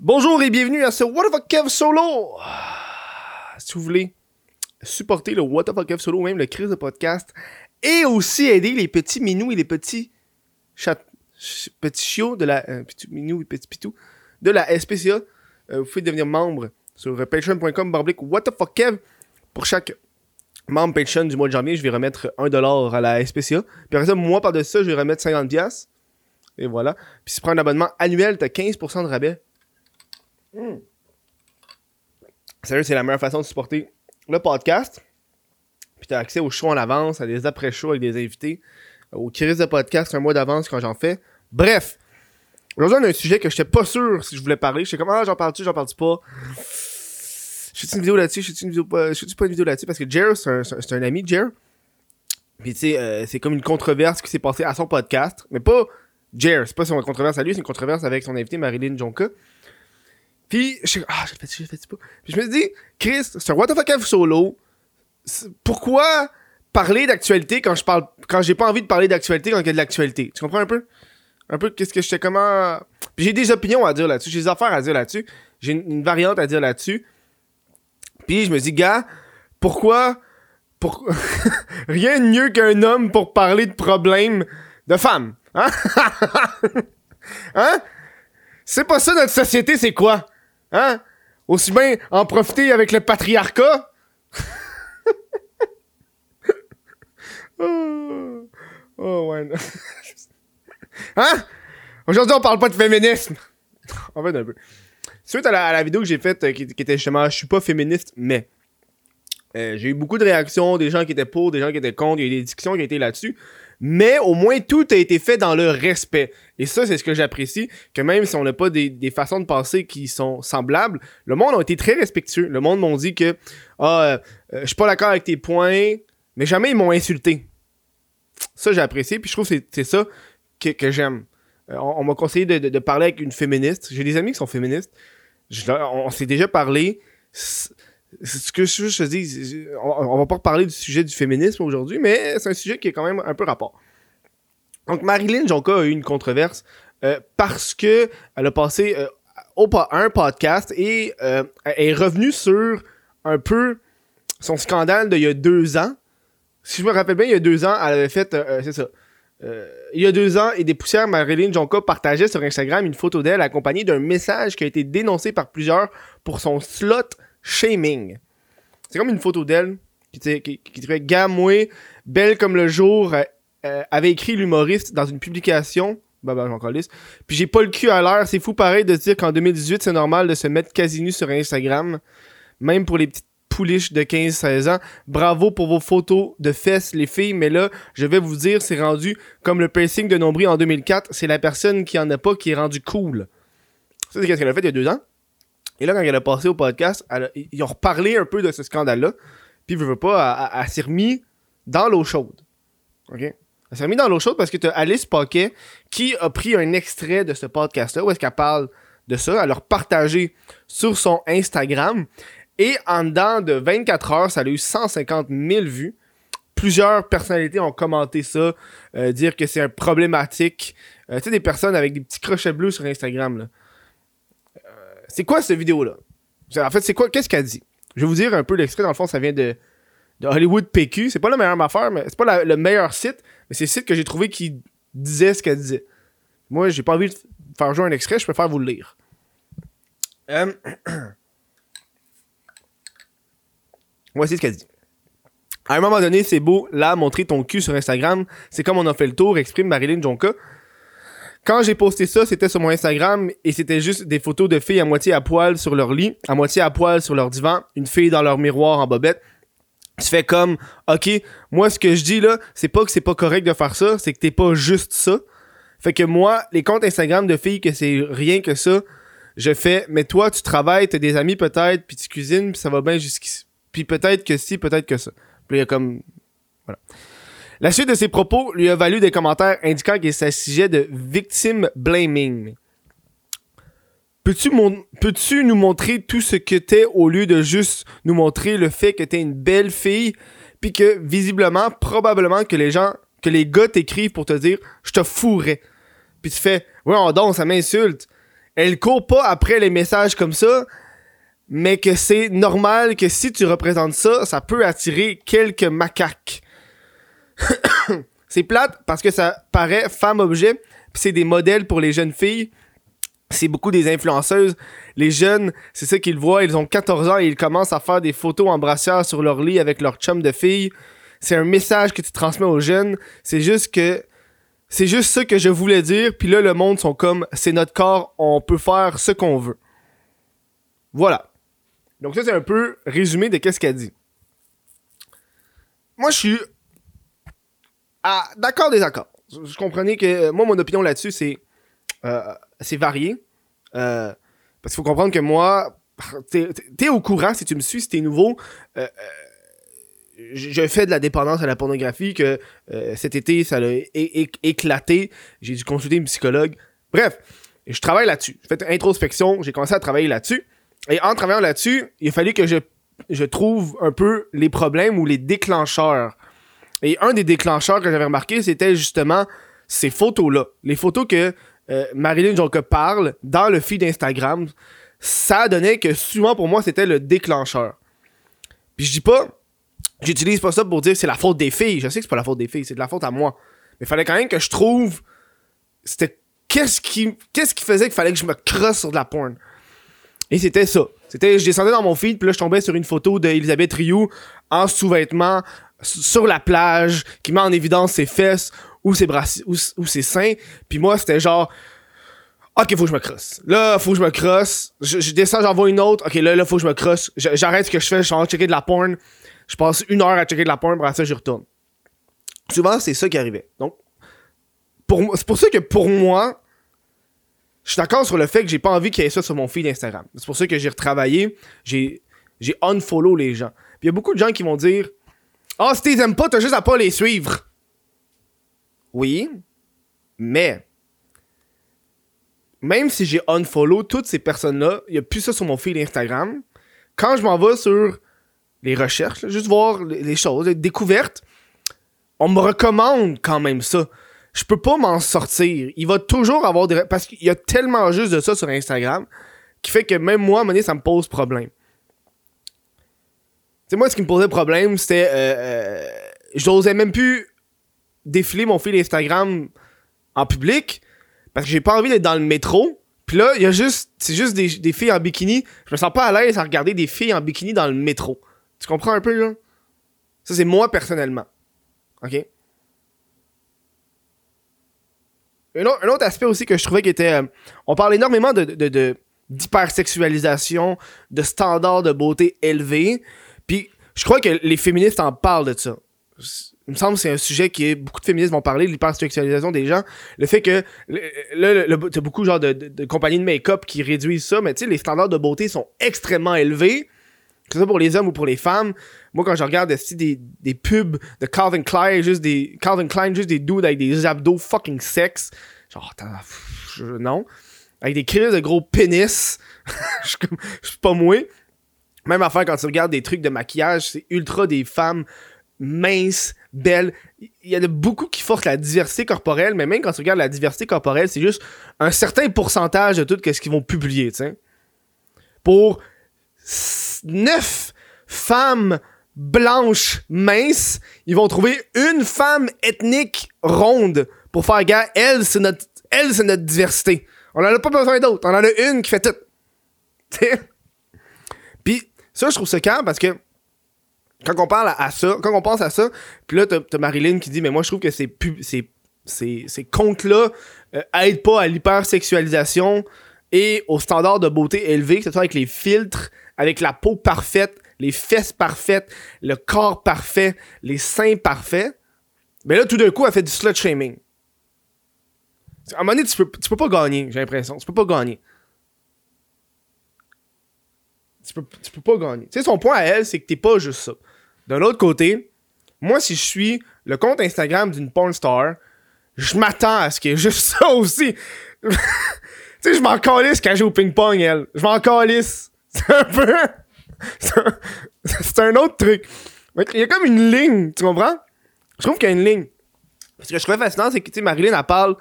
Bonjour et bienvenue à ce What the fuck Kev Solo! Si vous voulez supporter le What the fuck Kev Solo, même le crise de podcast, et aussi aider les petits minous et les petits chat, ch- petits chiots de la euh, et de la SPCA, euh, vous pouvez devenir membre sur euh, patreon.com barblique What the fuck Kev pour chaque membre Patreon du mois de janvier, je vais remettre 1$ à la SPCA. Puis après ça, moi par de ça, je vais remettre 50$. Et voilà. Puis si tu prends un abonnement annuel, t'as 15% de rabais. Sérieux, c'est la meilleure façon de supporter le podcast. Puis t'as accès aux shows en avance, à des après-shows avec des invités, aux crises de podcast un mois d'avance quand j'en fais. Bref, aujourd'hui on a un sujet que j'étais pas sûr si je voulais parler. J'étais comme, ah, j'en parle-tu, j'en parle-tu pas? Je fais une vidéo là-dessus, je fais une vidéo pas, fais pas une vidéo là-dessus? Parce que Jer, c'est un, ami Jer. Puis tu sais, euh, c'est comme une controverse qui s'est passée à son podcast, mais pas Jer, c'est pas son controverse à lui, c'est une controverse avec son invité Marilyn Jonka. Puis, je ah, je le fais-tu, je le fais-tu pas? Puis je me dis, Chris, c'est un What the fuck solo. Pourquoi parler d'actualité quand je parle, quand j'ai pas envie de parler d'actualité quand il y a de l'actualité? Tu comprends un peu? Un peu qu'est-ce que j'étais comment. Puis j'ai des opinions à dire là-dessus, j'ai des affaires à dire là-dessus, j'ai une, une variante à dire là-dessus. Puis je me dis, gars, pourquoi. Pour... Rien de mieux qu'un homme pour parler de problèmes de femmes. Hein? hein? C'est pas ça notre société, c'est quoi? Hein? Aussi bien en profiter avec le patriarcat? oh, oh, ouais. hein? Aujourd'hui, on parle pas de féminisme. En fait, un peu. Suite à la, à la vidéo que j'ai faite, euh, qui, qui était justement Je suis pas féministe, mais. Euh, j'ai eu beaucoup de réactions, des gens qui étaient pour, des gens qui étaient contre, il y a eu des discussions qui ont été là-dessus. Mais au moins, tout a été fait dans le respect. Et ça, c'est ce que j'apprécie, que même si on n'a pas des, des façons de penser qui sont semblables, le monde a été très respectueux. Le monde m'ont dit que ah, euh, je suis pas d'accord avec tes points, mais jamais ils m'ont insulté. Ça, j'ai apprécié, puis je trouve que c'est- ça que, que j'aime. On m'a conseillé de, de- parler avec une féministe. J'ai des amis qui sont féministes. On s'est déjà parlé. Ce que je, dis, on, on va pas parler du sujet du féminisme aujourd'hui, mais c'est un sujet qui est quand même un peu rapport. Donc Marilyn Jonka a eu une controverse euh, parce que elle a passé euh, au un podcast et euh, est revenue sur un peu son scandale d'il y a deux ans. Si je me rappelle bien, il y a deux ans, elle avait fait, euh, c'est ça. Il y a deux ans, et des poussières, Marilyn Jonka partageait sur Instagram une photo d'elle accompagnée d'un message qui a été dénoncé par plusieurs pour son slot shaming. C'est comme une photo d'elle qui, qui, qui dirait Gamoué, belle comme le jour, euh, euh, avait écrit l'humoriste dans une publication. Bah bah, j'en calisse. Puis j'ai pas le cul à l'air. C'est fou pareil de dire qu'en 2018, c'est normal de se mettre quasi nu sur Instagram. Même pour les petites pouliches de 15-16 ans. Bravo pour vos photos de fesses, les filles. Mais là, je vais vous dire, c'est rendu comme le piercing de nombril en 2004. C'est la personne qui en a pas qui est rendu cool. Ça, c'est ce qu'elle a fait il y a deux ans? Et là, quand elle a passé au podcast, ils ont reparlé un peu de ce scandale-là. Puis, veut, veut pas, elle, s'est remis dans l'eau chaude. OK? Elle s'est remis dans l'eau chaude parce que t'as Alice Paquet qui a pris un extrait de ce podcast-là où est-ce qu'elle parle de ça. Elle l'a partagé sur son Instagram. Et en dedans de 24 heures, ça a eu 150 000 vues. Plusieurs personnalités ont commenté ça, euh, dire que c'est un problématique. Euh, tu sais, des personnes avec des petits crochets bleus sur Instagram, là. C'est quoi cette vidéo-là? En fait, c'est quoi? Qu'est-ce qu'elle dit? Je vais vous dire un peu l'extrait. Dans le fond, ça vient de, de Hollywood PQ. C'est pas la meilleure affaire, mais c'est pas la- le meilleur site, mais c'est le site que j'ai trouvé qui disait ce qu'elle disait. Moi, j'ai pas envie de faire jouer un extrait, je préfère vous le lire. Euh, Voici ce qu'elle dit. À un moment donné, c'est beau, là, montrer ton cul sur Instagram, c'est comme on a fait le tour, exprime Marilyn Jonka. Quand j'ai posté ça, c'était sur mon Instagram et c'était juste des photos de filles à moitié à poil sur leur lit, à moitié à poil sur leur divan, une fille dans leur miroir en bobette. Tu fais comme, ok, moi ce que je dis là, c'est pas que c'est pas correct de faire ça, c'est que t'es pas juste ça. Fait que moi, les comptes Instagram de filles que c'est rien que ça, je fais, mais toi tu travailles, t'as des amis peut-être, puis tu cuisines, puis ça va bien jusqu'ici. Puis peut-être que si, peut-être que ça. Puis il y a comme, voilà. La suite de ses propos lui a valu des commentaires indiquant qu'il s'agissait de victim blaming. Peux-tu nous montrer tout ce que t'es au lieu de juste nous montrer le fait que t'es une belle fille puis que visiblement probablement que les gens que les gars t'écrivent pour te dire je te fourrais puis tu fais ouais on danse ça m'insulte elle court pas après les messages comme ça, mais que c'est normal que si tu représentes ça, ça peut attirer quelques macaques. c'est plate parce que ça paraît femme-objet, c'est des modèles pour les jeunes filles. C'est beaucoup des influenceuses. Les jeunes, c'est ça qu'ils voient, ils ont 14 ans et ils commencent à faire des photos en brassière sur leur lit avec leur chum de filles. C'est un message que tu transmets aux jeunes. C'est juste que c'est juste ça que je voulais dire. Puis là, le monde sont comme, c'est notre corps, on peut faire ce qu'on veut. Voilà. Donc ça, c'est un peu résumé de qu'est-ce qu'elle dit. Moi, je suis ah, d'accord, désaccord. Je comprenais que euh, moi, mon opinion là-dessus, c'est euh, c'est varié. Euh, parce qu'il faut comprendre que moi, t'es es au courant si tu me suis, si t'es nouveau. Euh, je fais de la dépendance à la pornographie, que cet été, ça a éclaté. J'ai dû consulter une psychologue. Bref, je travaille là-dessus. J'ai fait une introspection, j'ai commencé à travailler là-dessus. Et en travaillant là-dessus, il a fallu que je, je trouve un peu les problèmes ou les déclencheurs. Et un des déclencheurs que j'avais remarqué, c'était justement ces photos-là. Les photos que euh, Marilyn Jonka parle dans le feed Instagram, ça donnait que souvent pour moi, c'était le déclencheur. Puis je dis pas, j'utilise pas ça pour dire c'est la faute des filles. Je sais que c'est pas la faute des filles, c'est de la faute à moi. Mais il fallait quand même que je trouve, c'était qu'est-ce qui, qu'est-ce qui faisait qu'il fallait que je me crosse sur de la porn. Et c'était ça. C'était, je descendais dans mon feed, puis là, je tombais sur une photo d'Elisabeth Rioux en sous-vêtements sur la plage, qui met en évidence ses fesses ou ses bras ou, ses seins. Puis moi, c'était genre, ok, faut que je me crosse. Là, faut que je me crosse. Je, descends, j'envoie une autre. Ok, là, là, faut que je me crosse. J'arrête ce que je fais, je suis en train de checker de la porn. Je passe une heure à checker de la porn, après ça, je retourne. Souvent, c'est ça qui arrivait. Donc, pour, c'est pour ça que pour moi, je suis d'accord sur le fait que j'ai pas envie qu'il y ait ça sur mon feed Instagram. C'est pour ça que j'ai retravaillé, j'ai, j'ai unfollow les gens. Puis il y a beaucoup de gens qui vont dire Ah, oh, si t'es aimes pas, t'as juste à pas les suivre. Oui, mais même si j'ai unfollow toutes ces personnes-là, il y a plus ça sur mon feed Instagram. Quand je m'en vais sur les recherches, juste voir les choses, les découvertes, on me recommande quand même ça je peux pas m'en sortir. Il va toujours avoir des... Parce qu'il y a tellement juste de ça sur Instagram qui fait que même moi, à un ça me pose problème. Sais, moi, ce qui me posait problème, c'était... Euh, euh, j'osais même plus défiler mon fil Instagram en public parce que j'ai pas envie d'être dans le métro. Puis là, il y a juste... C'est juste des, des, filles en bikini. Je me sens pas à l'aise à regarder des filles en bikini dans le métro. Tu comprends un peu, là? Ça, c'est moi, personnellement. OK? Un autre, aspect aussi que je trouvais qui était. Euh, on parle énormément de, de, d'hypersexualisation, de standards de beauté élevés. Puis je crois que les féministes en parlent de ça. Il me semble que c'est un sujet qui est beaucoup de féministes vont parler de l'hypersexualisation des gens. Le fait que là, t'as beaucoup genre de, de, compagnies de make-up qui réduisent ça, mais tu sais, les standards de beauté sont extrêmement élevés. Que ce soit pour les hommes ou pour les femmes. Moi, quand je regarde des, pubs de Calvin Klein, juste des. Calvin Klein, juste des dudes avec des abdos fucking sex. Genre, non. Avec des crises de gros pénis. je suis pas moi. Même affaire quand tu regardes des trucs de maquillage, c'est ultra des femmes minces, belles. Il y en a beaucoup qui forcent la diversité corporelle, mais même quand tu regardes la diversité corporelle, c'est juste un certain pourcentage de tout ce qu'ils vont publier, tu. Pour 9 femmes blanches minces, ils vont trouver une femme ethnique ronde pour faire gars, elle c'est notre elle c'est notre diversité. On en a pas besoin d'autres, on en a une qui fait tout. ça je trouve ça calme parce que quand on parle à, on pense à ça, puis là t'as Marilyn qui dit mais moi je trouve que ces ces ces, ces comptes-là euh, aident pas à l'hypersexualisation et aux standards de beauté élevés, que ce soit avec les filtres, avec la peau parfaite, les fesses parfaites, le corps parfait, les seins parfaits. Mais là, tout d'un coup, elle fait du slut shaming. À un moment donné, tu peux, tu peux pas gagner, j'ai l'impression. Tu peux pas gagner. Tu peux, tu peux pas gagner. Tu sais, son point à elle, c'est que t'es pas juste ça. D'un autre côté, moi, si je suis le compte Instagram d'une porn star, je m'attends à ce qu'il y ait juste ça aussi. tu sais, je m'en calisse quand j'ai au ping-pong, elle. Je m'en calisse. C'est un peu. C'est un autre truc. Il y a comme une ligne, tu comprends? Je trouve qu'il y a une ligne. Ce que je trouvais fascinant, c'est que, tu sais, Marilyn, elle parle,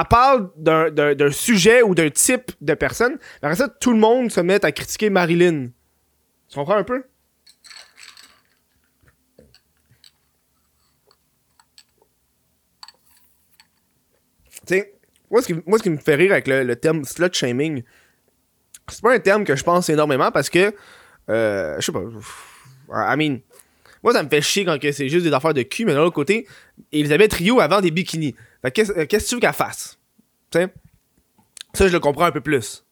elle parle d'un- sujet ou d'un type de personne. Après ça, tout le monde se met à critiquer Marilyn. Tu comprends un peu? Tu sais, moi, ce qui, moi, ce qui me fait rire avec le, le terme slut shaming, c'est pas un terme que je pense énormément parce que, euh, je sais pas, I mean, moi, ça me fait chier quand c'est juste des affaires de cul, mais d'un autre côté, Elisabeth Rio avant des bikinis. Euh, qu'est-ce que tu veux qu'elle fasse? Tu sais? Ça, je le comprends un peu plus.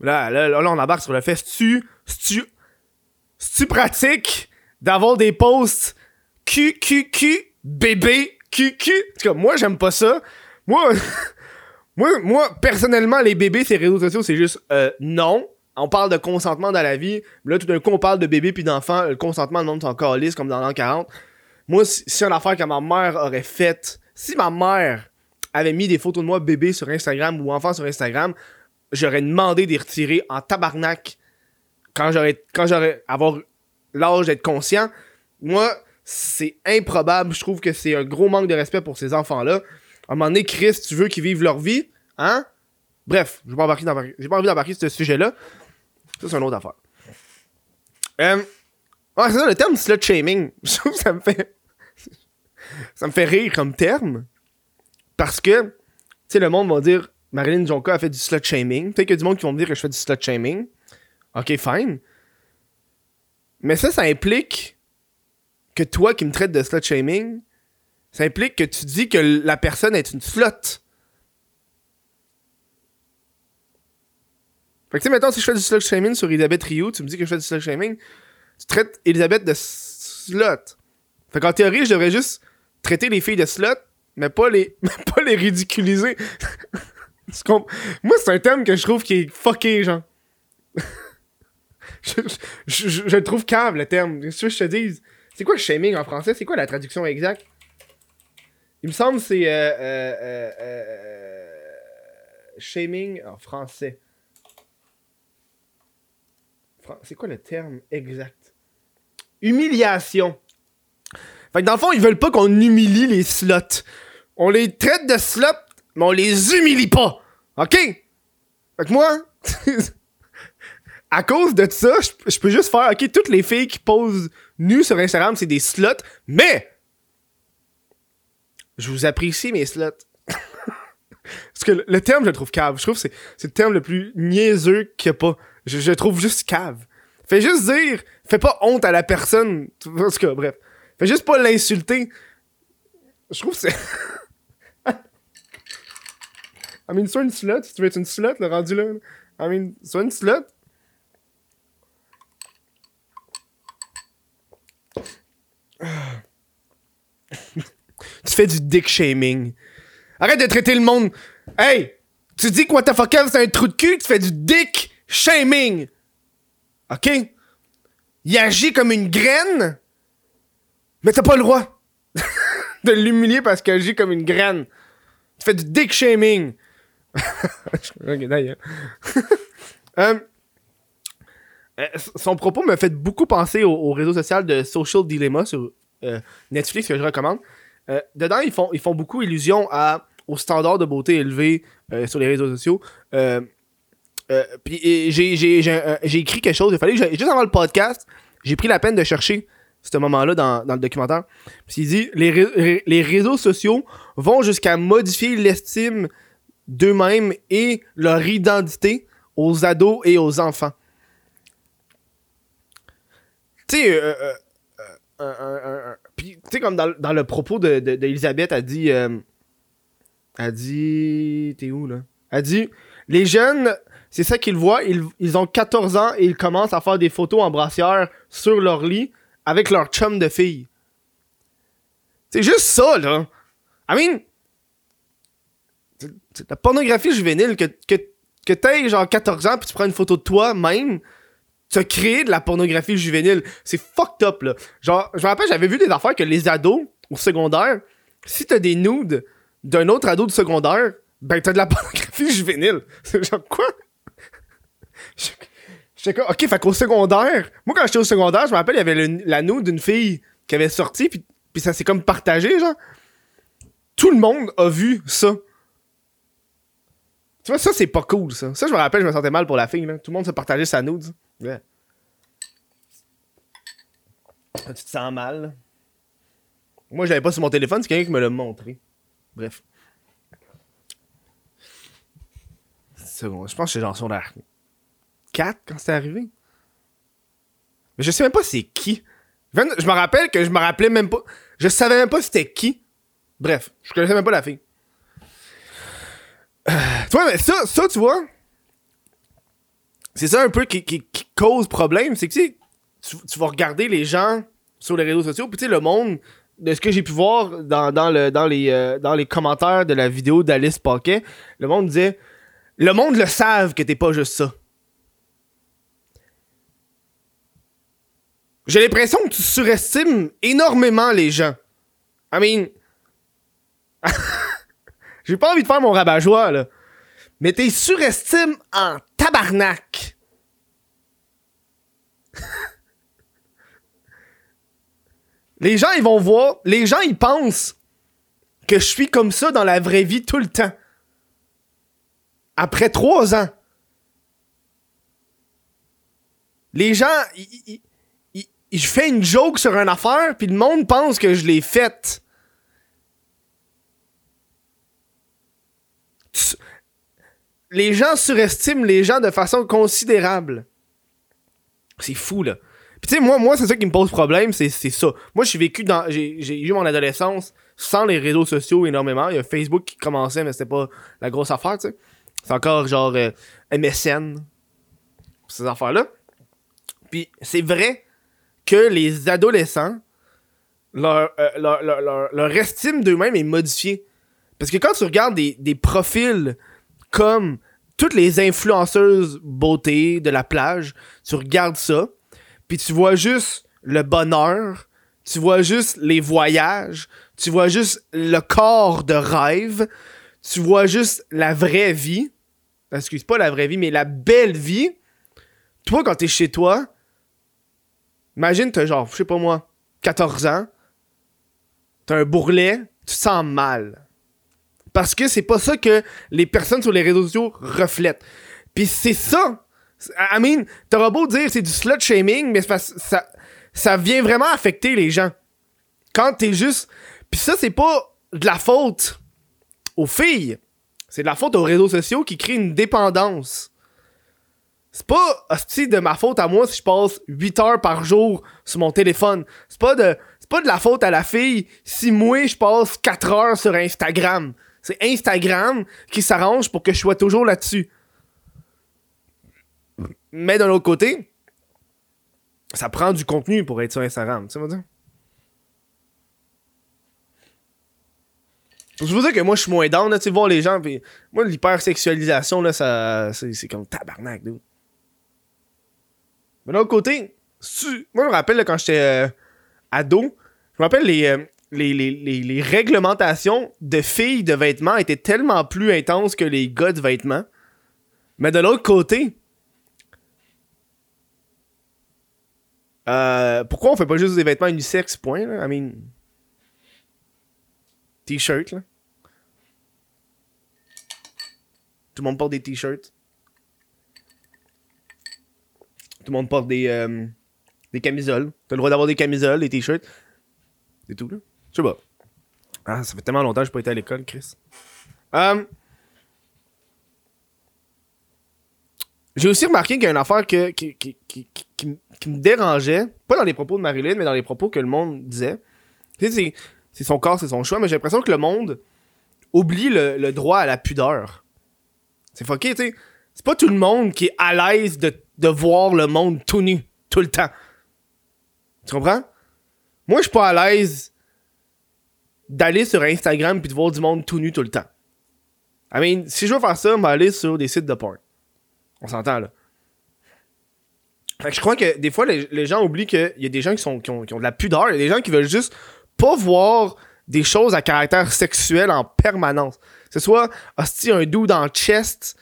Là, là, là, on embarque sur le fait, c'est-tu, c'est-tu, c'est-tu pratique d'avoir des posts Q, Q, Q, bébé, Q, Q? En tout cas, moi, j'aime pas ça. Moi, moi, moi, personnellement, les bébés, ces réseaux sociaux, c'est juste euh, non. On parle de consentement dans la vie. Là, tout d'un coup, on parle de bébé puis d'enfant. Le consentement, le monde est encore lisse, comme dans l'an 40. Moi, si, si une affaire que ma mère aurait faite, si ma mère avait mis des photos de moi bébé sur Instagram ou enfant sur Instagram, j'aurais demandé d'y retirer en tabarnak quand j'aurais quand j'aurais avoir l'âge d'être conscient. Moi, c'est improbable. Je trouve que c'est un gros manque de respect pour ces enfants-là. À un moment donné, Chris, tu veux qu'ils vivent leur vie, hein? Bref, je vais pas envie d'embarquer ce sujet-là. Ça, c'est une autre affaire. Euh, c'est ça, le terme slut shaming. Je trouve que ça me fait. ça me fait rire comme terme. Parce que, tu sais, le monde va dire Marilyn Jonka a fait du slut shaming. Peut-être qu'il y a du monde qui vont me dire que je fais du slut shaming. Ok, fine. Mais ça, ça implique que toi qui me traites de slut shaming, ça implique que tu dis que la personne est une slut. Fait que tu sais, mettons, si je fais du slut shaming sur Elisabeth Rio, tu me dis que je fais du slut shaming, tu traites Elisabeth de slut. Fait qu'en théorie, je devrais juste traiter les filles de slut, mais pas les, mais pas les ridiculiser. Moi, c'est un terme que je trouve qui est fucké, genre. je, trouve cave, le terme. Qu'est-ce que je te dise? C'est quoi shaming en français? C'est quoi la traduction exacte? Il me semble que c'est euh, euh, euh, shaming en français. C'est quoi le terme exact? Humiliation. Fait que dans le fond, ils veulent pas qu'on humilie les slots. On les traite de slots, mais on les humilie pas. OK? Fait que moi, à cause de ça, je peux juste faire, OK, toutes les filles qui posent nues sur Instagram, c'est des slots, mais je vous apprécie mes slots. Parce que le, terme, je le trouve cave. Je trouve que c'est, le terme le plus niaiseux qu'il a pas. Je, je trouve juste cave. Fais juste dire, fais pas honte à la personne. En tout cas, bref. Fais juste pas l'insulter. Je trouve que c'est. I mean, sois une slut, si tu veux être une slut, le rendu là. I mean, sois une slut. tu fais du dick shaming. Arrête de traiter le monde. Hey! Tu dis que what the fuck c'est un trou de cul, tu fais du dick shaming. OK? Il agit comme une graine, mais t'as pas le droit de l'humilier parce qu'il agit comme une graine. Tu fais du dick shaming. ok, d'ailleurs. Euh, son propos me fait beaucoup penser au, au réseau social de Social Dilemma sur euh, Netflix que je recommande. Euh, dedans, ils font, ils font beaucoup illusion à, aux standards de beauté élevés sur les réseaux sociaux. Euh, puis euh, j'ai écrit quelque chose. Il fallait que juste avant le podcast, j'ai pris la peine de chercher ce moment-là dans, dans le documentaire. Puis il dit les, les réseaux sociaux vont jusqu'à modifier l'estime d'eux-mêmes et leur identité aux ados et aux enfants. Tu sais, comme dans, dans le propos de, de, d'Elisabeth, elle dit. euh, elle dit. T'es où, là? Elle dit Les jeunes, c'est ça qu'ils voient, ils, ont 14 ans et ils commencent à faire des photos en brassière sur leur lit avec leur chum de fille. C'est juste ça, là. I mean. c'est- c'est la pornographie juvénile que, que, que t'aies genre 14 ans puis tu prends une photo de toi-même tu as créé de la pornographie juvénile. C'est fucked up, là. Genre, je me rappelle, j'avais vu des affaires que les ados, au secondaire, si t'as des nudes d'un autre ado de secondaire, ben t'as de la pornographie juvénile. C'est genre, quoi? Je- J'étais comme, ok, fait qu'au secondaire, moi quand j'étais au secondaire, je me rappelle, il y avait le- la nude d'une fille qui avait sorti, puis, puis ça s'est comme partagé, genre. Tout le monde a vu ça. Tu vois, ça, c'est pas cool, ça. Ça, je me rappelle, je me sentais mal pour la fille, là. Tout le monde se partageait sa nude. Ouais. Tu te sens mal, là. Moi, j'avais pas sur mon téléphone, c'est quelqu'un qui me l'a montré. Bref. Seconde, je pense que c'est genre la 4 quand c'est arrivé. Mais je sais même pas c'est qui. Je me rappelle que je me rappelais même pas. Je savais même pas c'était qui. Bref, je connaissais même pas la fille. Euh, tu vois, mais ça, ça, tu vois, c'est ça un peu qui, cause problème. C'est que tu, tu vas regarder les gens sur les réseaux sociaux, puis tu sais, le monde, de ce que j'ai pu voir dans, dans, le, dans, les, euh, dans les commentaires de la vidéo d'Alice Paquet, le monde disait Le monde le savent que t'es pas juste ça. J'ai l'impression que tu surestimes énormément les gens. I mean. J'ai pas envie de faire mon rabat-joie, là. Mais t'es surestimes en tabarnak. les gens, ils vont voir. Les gens, ils pensent que je suis comme ça dans la vraie vie tout le temps. Après trois ans. Les gens, ils je fais une joke sur une affaire, puis le monde pense que je l'ai faite. Les gens surestiment les gens de façon considérable. C'est fou, là. Puis tu sais, moi, moi c'est ça qui me pose problème, c'est ça. Moi, j'ai vécu dans... J'ai eu mon adolescence sans les réseaux sociaux énormément. Il y a Facebook qui commençait, mais c'était pas la grosse affaire, tu sais. C'est encore genre euh, MSN. Ces affaires-là. Puis c'est vrai les adolescents, leur, euh, leur, estime d'eux-mêmes est modifiée. Parce que quand tu regardes des, des profils comme toutes les influenceuses beauté de la plage, tu regardes ça, puis tu vois juste le bonheur, tu vois juste les voyages, tu vois juste le corps de rêve, tu vois juste la vraie vie. Excuse pas la vraie vie, mais la belle vie. Toi, quand t'es chez toi, Imagine, t'as genre, je sais pas moi, 14 ans, t'as un bourrelet, tu te sens mal. Parce que c'est pas ça que les personnes sur les réseaux sociaux reflètent. Puis c'est ça. I mean, t'auras beau dire c'est du slut shaming, mais ça, vient vraiment affecter les gens. Quand t'es juste. Puis ça, c'est pas de la faute aux filles. C'est de la faute aux réseaux sociaux qui créent une dépendance. C'est pas de ma faute à moi si je passe 8 heures par jour sur mon téléphone. C'est pas de c'est pas de la faute à la fille si moi je passe 4 heures sur Instagram. C'est Instagram qui s'arrange pour que je sois toujours là-dessus. Mais d'un autre côté, ça prend du contenu pour être sur Instagram, tu sais. Je vous dire? Que moi, je suis moins down, tu sais, voir les gens, moi, l'hypersexualisation, là, ça, c'est comme tabarnak. Mais d'un autre côté, moi, je me rappelle quand j'étais euh, ado, je me rappelle euh, les, réglementations de filles de vêtements étaient tellement plus intenses que les gars de vêtements. Mais de l'autre côté, euh, pourquoi on fait pas juste des vêtements unisex, point, là? I mean. T-shirt, là. Tout le monde porte des t-shirts. Tout le monde porte des, euh, des camisoles. T'as le droit d'avoir des camisoles, des t-shirts. C'est tout, là. Je sais pas. Ah, ça fait tellement longtemps que j'ai pas été à l'école, Chris. Euh, j'ai aussi remarqué qu'il y a une affaire que, qui, qui, qui, qui, me dérangeait. Pas dans les propos de Marilyn, mais dans les propos que le monde disait. C'est son corps, c'est son choix, mais j'ai l'impression que le monde oublie le, le droit à la pudeur. C'est fucké, tu sais. C'est pas tout le monde qui est à l'aise de de voir le monde tout nu, tout le temps. Tu comprends? Moi, je suis pas à l'aise d'aller sur Instagram puis de voir du monde tout nu tout le temps. I mean, si je veux faire ça, je vais aller sur des sites de porn. On s'entend, là. Fait que je crois que des fois, les, gens oublient qu'il y a des gens qui ont de la pudeur. Il y a des gens qui veulent juste pas voir des choses à caractère sexuel en permanence. Que ce soit, hostie, un doux dans le chest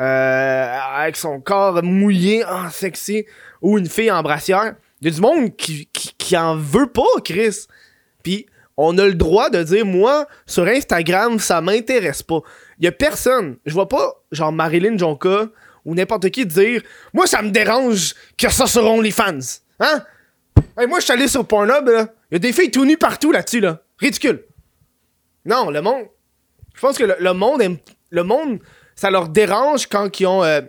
euh, avec son corps mouillé, ah, sexy, ou une fille en brassière. Il y a du monde qui, qui, en veut pas, Chris. Puis On a le droit de dire, moi, sur Instagram, ça m'intéresse pas. Y a personne, je vois pas, genre Marilyn Jonka ou n'importe qui dire, moi, ça me dérange que ça sur OnlyFans. Hein? Hey, moi, je suis allé sur Pornhub, là. Y a des filles tout nues partout là-dessus, là. Ridicule. Non, le monde. Je pense que le, monde aime, Le monde, ça leur dérange quand ils ont euh,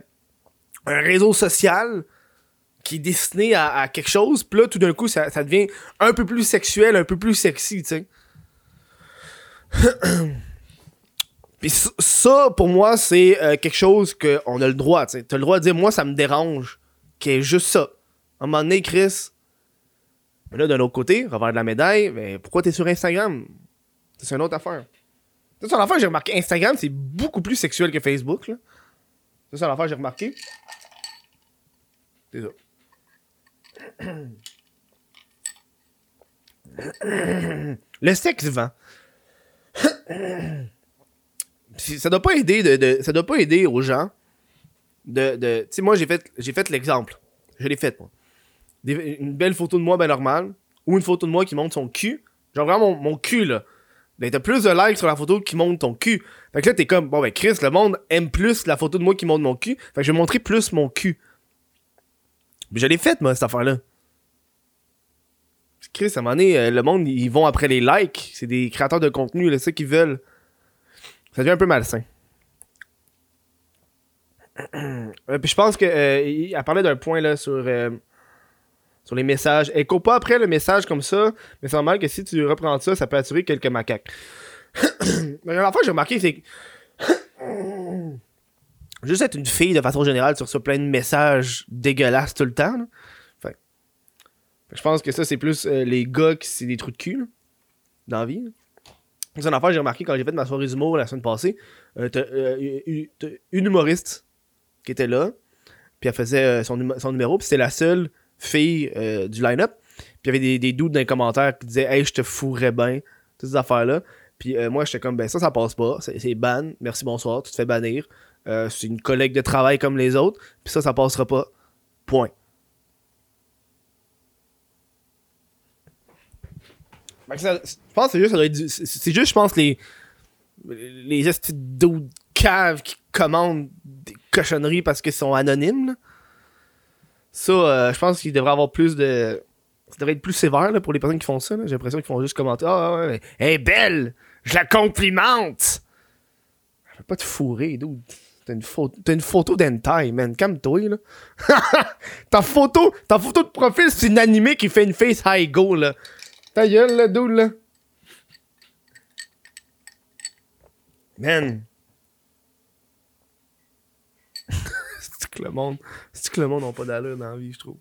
un réseau social qui est destiné à, quelque chose, puis là, tout d'un coup, ça, devient un peu plus sexuel, un peu plus sexy, tu sais. puis ça, pour moi, c'est euh, quelque chose qu'on a le droit, tu sais. T'as le droit de dire, moi, ça me dérange, qui est juste ça. À un moment donné, Chris, mais là, d'un autre côté, revers de la médaille, mais pourquoi t'es sur Instagram? C'est une autre affaire. C'est une affaire, j'ai remarqué, Instagram, c'est beaucoup plus sexuel que Facebook, là. C'est ça l'affaire, j'ai remarqué. C'est ça. Le sexe vent. ça doit pas aider de, ça doit pas aider aux gens de, de tu sais moi j'ai fait j'ai fait l'exemple je l'ai fait moi une belle photo de moi ben normale ou une photo de moi qui montre son cul genre vraiment mon, cul là t'as plus de likes sur la photo qui montre ton cul fait que là t'es comme bon ben Chris le monde aime plus la photo de moi qui montre mon cul fait que je vais montrer plus mon cul mais je l'ai faite moi cette affaire là Chris, à un moment donné, euh, le monde, ils vont après les likes. C'est des créateurs de contenu, c'est ça qu'ils veulent. Ça devient un peu malsain. Euh, puis je pense que euh, a parlé d'un point là sur, les messages. Écho pas après le message comme ça, mais c'est normal que si tu reprends ça, ça peut attirer quelques macaques. la fois j'ai remarqué, c'est que juste être une fille de façon générale sur ce plein de messages dégueulasses tout le temps. Je pense que ça, c'est plus euh, les gars qui c'est des trous de cul dans la vie. Une affaire j'ai remarqué quand j'ai fait ma soirée d'humour la semaine passée. Euh, euh, une humoriste qui était là, puis elle faisait son, numéro, puis c'était la seule fille du line-up. Puis il y avait des, des doutes dans les commentaires qui disaient Hey, je te fourrais bien, toutes ces affaires-là. Puis moi, j'étais comme Ben, ça, ça passe pas. C'est ban. Merci, bonsoir. Tu te fais bannir. c'est une collègue de travail comme les autres. Puis ça, ça passera pas. Point. je pense que c'est juste, ça c'est juste, je pense, les, les d'autres caves qui commandent des cochonneries parce qu'ils sont anonymes. Ça, euh, je pense qu'il devrait avoir plus de. Ça devrait être plus sévère pour les personnes qui font ça. J'ai l'impression qu'ils font juste commenter Ah ouais, elle est belle! Je la complimente! Je vais pas te fourrer, dude. T'as une, photo, d'hentai, man. Calme-toi, là. ta photo, ta photo de profil, c'est une animée qui fait une face high go, là. Ta gueule, le doule, là. Man. le monde. C'est que le monde n'a pas d'allure dans la vie, je trouve.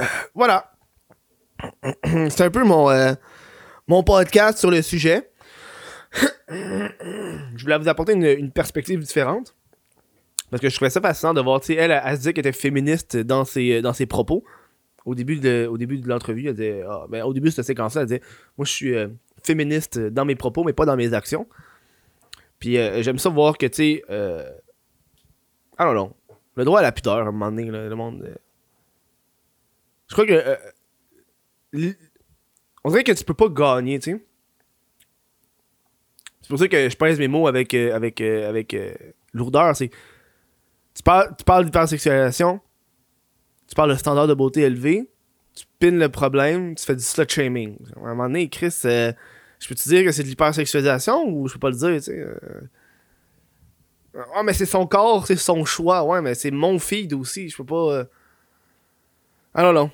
Euh, voilà. c'est un peu mon, euh, mon podcast sur le sujet. je voulais vous apporter une, perspective différente. Parce que je trouvais ça fascinant de voir, tu sais, elle, elle, se disait qu'elle était féministe dans ses, dans ses propos au début de, de l'entrevue, elle disait, ah, ben, au début de cette séquence-là, elle disait, moi je suis euh, féministe dans mes propos, mais pas dans mes actions. Puis euh, j'aime ça voir que, tu sais, euh... non, non, le droit à la pudeur, à un moment donné, le monde. Euh, je crois que. On dirait que tu peux pas gagner, tu sais. C'est pour ça que je pèse mes mots avec, avec, avec lourdeur. C'est. Tu parles, tu parles d'hypersexualisation, tu parles de standard de beauté élevé, tu pines le problème, tu fais du slut shaming. À un moment donné, Chris, euh, je peux te dire que c'est de l'hypersexualisation ou je peux pas le dire, tu sais. Ah, mais c'est son corps, c'est son choix. Ouais, mais c'est mon feed aussi. Je peux pas. Euh... Ah non, non.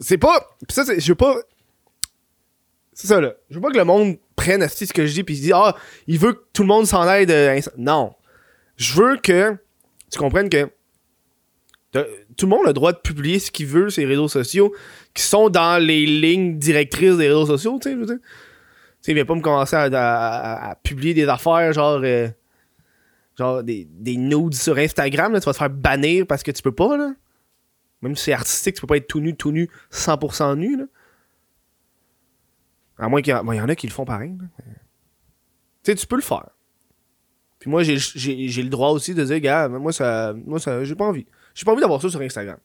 C'est pas. Pis ça, je veux pas. C'est ça, là. Je veux pas que le monde prenne ce que je dis puis se dise Ah, il veut que tout le monde s'en aide. Non. Je veux que tu comprennes que tout le monde a le droit de publier ce qu'il veut sur les réseaux sociaux qui sont dans les lignes directrices des réseaux sociaux, tu sais, tu sais. il pas me commencer à, publier des affaires genre euh, genre des, des nudes sur Instagram, là, tu vas te faire bannir parce que tu peux pas, là. Même si c'est artistique, tu peux pas être tout nu, tout nu, 100% nu, là. À moins qu'il y, en a qui le font pareil, Tu sais, tu peux le faire. Puis moi, j'ai le droit aussi de dire, gars, moi, ça, moi, ça, j'ai pas envie. J'ai pas envie d'avoir ça sur Instagram.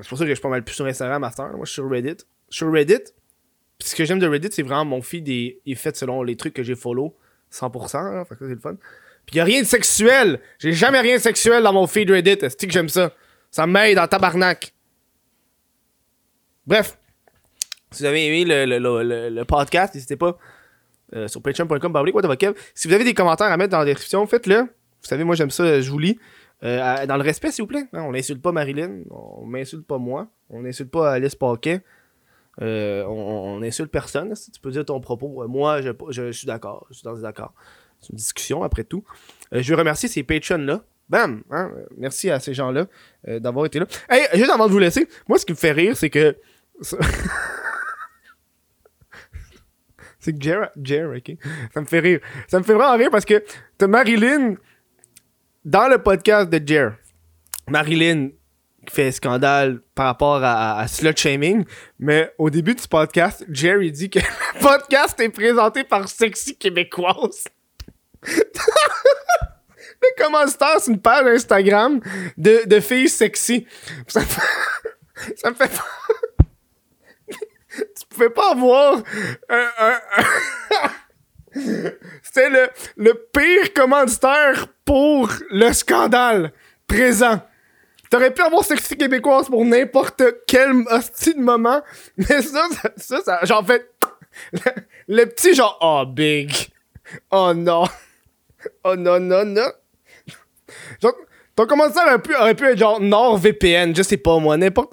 C'est pour ça que je suis pas mal plus sur Instagram à Moi, je suis sur Reddit. Sur Reddit, Pis ce que j'aime de Reddit, c'est vraiment mon feed est, fait selon les trucs que j'ai follow. 100%, hein, fait que c'est le fun. Pis y a rien de sexuel. J'ai jamais rien de sexuel dans mon feed Reddit. C'est que j'aime ça? Ça m'aide en tabarnak. Bref. Si vous avez aimé le, le, le, le podcast, n'hésitez pas euh, sur patreon.com. Si vous avez des commentaires à mettre dans la description, faites-le. Vous savez, moi j'aime ça, je vous lis. Euh, dans le respect, s'il vous plaît. on n'insulte pas Marilyn, on m'insulte pas moi, on n'insulte pas Alice Paquet. Euh, on, insulte personne. Si tu peux dire ton propos. moi, je, suis d'accord. Je suis dans d'accord. C'est une discussion après tout. je veux remercier ces patrons-là. Bam! Hein, merci à ces gens-là d'avoir été là. Hey, juste avant de vous laisser, moi, ce qui me fait rire, c'est que. c'est que Jer, Jer, ok? Ça me fait rire. Ça me fait vraiment rire parce que t'as Marilyn dans le podcast de Jer. Marilyn fait scandale par rapport à, slut shaming, mais au début du podcast, Jerry dit que le podcast est présenté par Sexy Québécoise. le commentaire, c'est une page Instagram de, de filles sexy. Ça me fait, ça me fait tu pouvais pas avoir un, un, C'était le, le pire commanditaire pour le scandale présent. T'aurais pu avoir sexy québécoise pour n'importe quel hostie moment, mais ça, ça, ça, genre fait le, petit genre oh big, oh non, oh non non non. Genre, ton commentaire aurait pu, aurait pu être genre NordVPN, je sais pas moi, n'importe.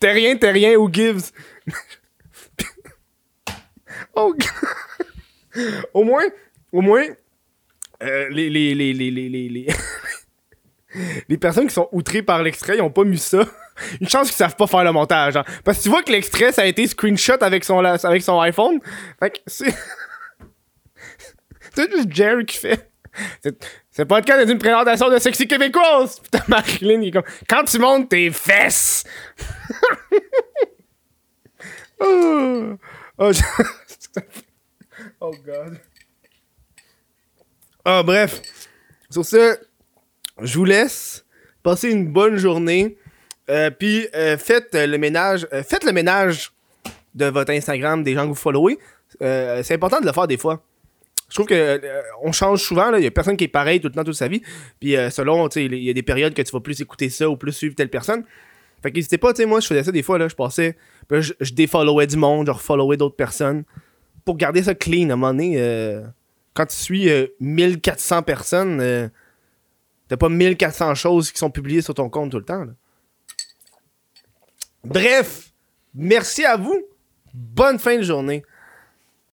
t'es rien, t'es rien, who gives? oh, au moins, au moins, euh, les, les, les, les, les, personnes qui sont outrées par l'extrait, ils ont pas mis ça. Une chance qu'ils savent pas faire le montage. Hein. Parce que tu vois que l'extrait, ça a été screenshot avec son, avec son iPhone. Fait que c'est. c'est juste Jerry qui fait. Pas le cas d'une présentation de sexy québécoise. Putain, Marilyn, il est comme. Quand tu montes tes fesses. oh, oh, oh god. Ah, bref. Sur ce, je vous laisse. Passez une bonne journée. Euh, puis euh, faites le ménage. Euh, faites le ménage de votre Instagram, des gens que vous followez. c'est important de le faire des fois. Je trouve que on change souvent. Il y a personne qui est pareil tout le temps, toute sa vie. Puis selon, il y a des périodes que tu vas plus écouter ça ou plus suivre telle personne. Fait que n'hésitez pas, tu sais, moi je faisais ça des fois, là, je passais, je, je défollowais du monde, je refollowais d'autres personnes. Pour garder ça clean, à un moment donné, quand tu suis 1400 personnes, T'as pas 1400 choses qui sont publiées sur ton compte tout le temps. Bref, merci à vous. Bonne fin de journée.